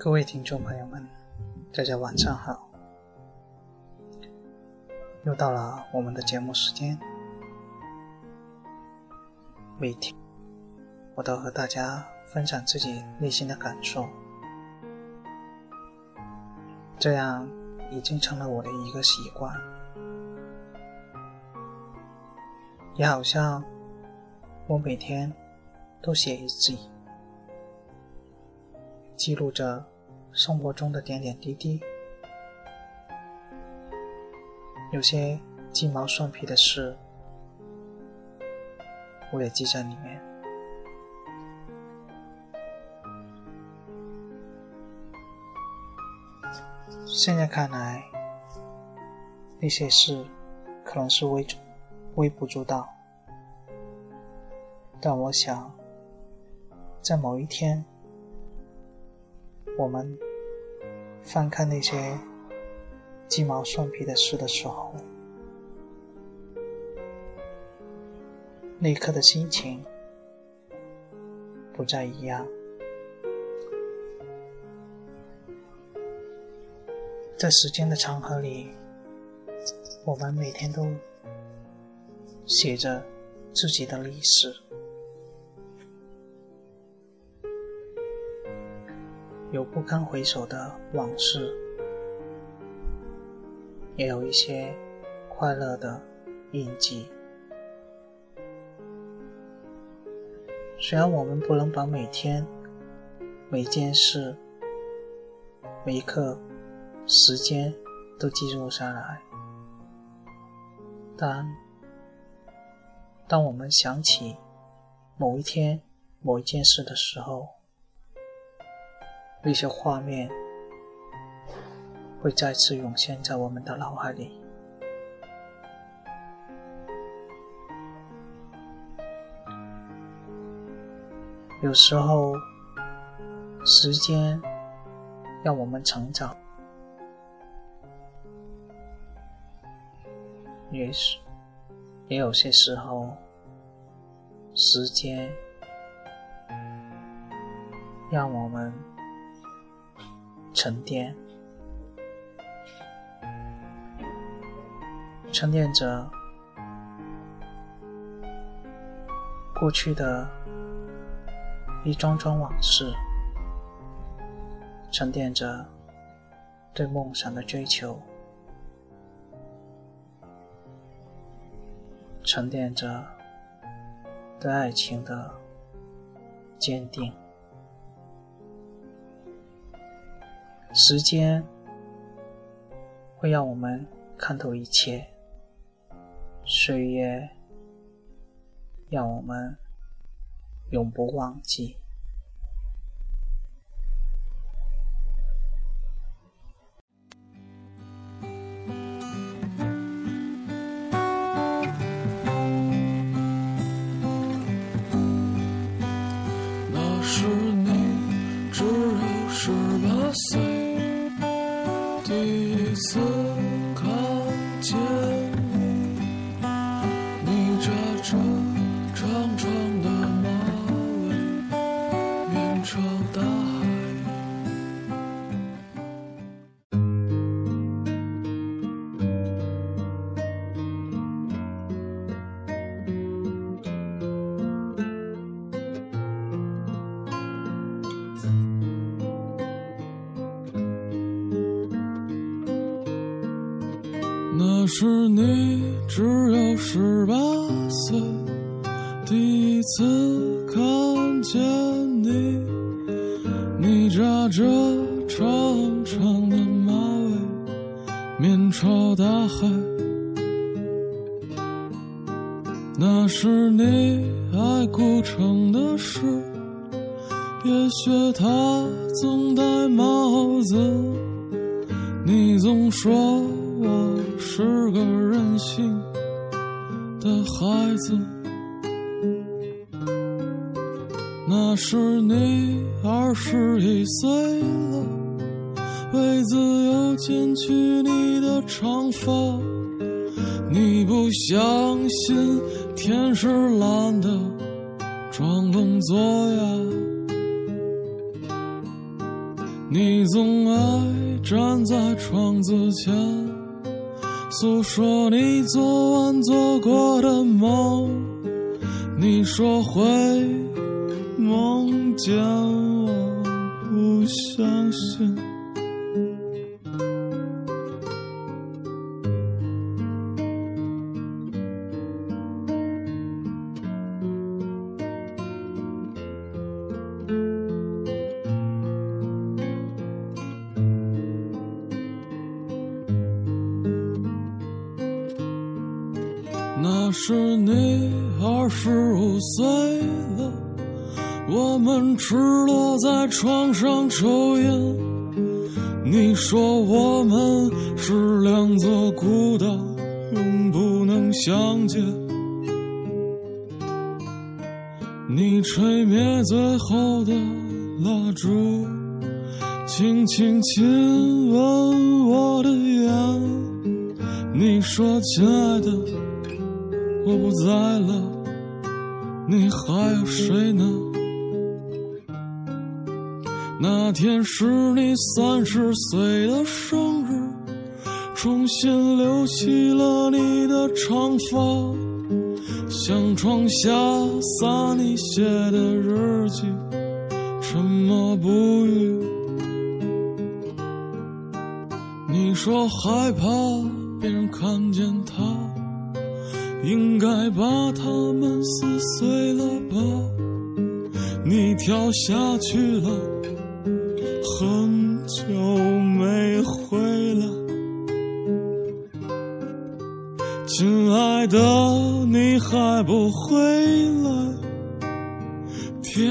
各位听众朋友们，大家晚上好！又到了我们的节目时间，每天我都和大家分享自己内心的感受，这样已经成了我的一个习惯，也好像我每天都写日记。记录着生活中的点点滴滴，有些鸡毛蒜皮的事，我也记在里面。现在看来，那些事可能是微微不足道，但我想，在某一天。我们翻看那些鸡毛蒜皮的事的时候，那一刻的心情不再一样。在时间的长河里，我们每天都写着自己的历史。有不堪回首的往事，也有一些快乐的印记。虽然我们不能把每天、每件事、每一刻、时间都记录下来，但当我们想起某一天、某一件事的时候，那些画面会再次涌现在我们的脑海里。有时候，时间让我们成长，也许也有些时候，时间让我们。沉淀，沉淀着过去的一桩桩往事，沉淀着对梦想的追求，沉淀着对爱情的坚定。时间会让我们看透一切，岁月让我们永不忘记。那时你只有十八岁，第一次看见你，你扎着长长的马尾，面朝大海。那是你爱古城的事，也许他总戴帽子，你总说。我是个任性的孩子，那是你二十一岁了，为自由剪去你的长发，你不相信天是蓝的，装聋作哑。你总爱站在窗子前，诉说你昨晚做过的梦。你说会梦见那是你二十五岁了，我们赤裸在床上抽烟。你说我们是两座孤岛，永不能相见。你吹灭最后的蜡烛，轻轻亲吻我的眼。你说，亲爱的。我不在了，你还有谁呢？那天是你三十岁的生日，重新留起了你的长发，向床下撒你写的日记，沉默不语。你说害怕别人看见他。应该把它们撕碎了吧？你跳下去了，很久没回来。亲爱的，你还不回来？天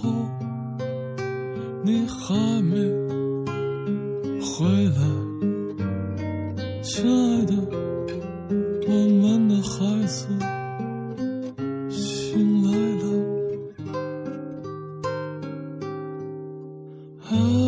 后你还没回来亲爱的我们的孩子醒来了。啊。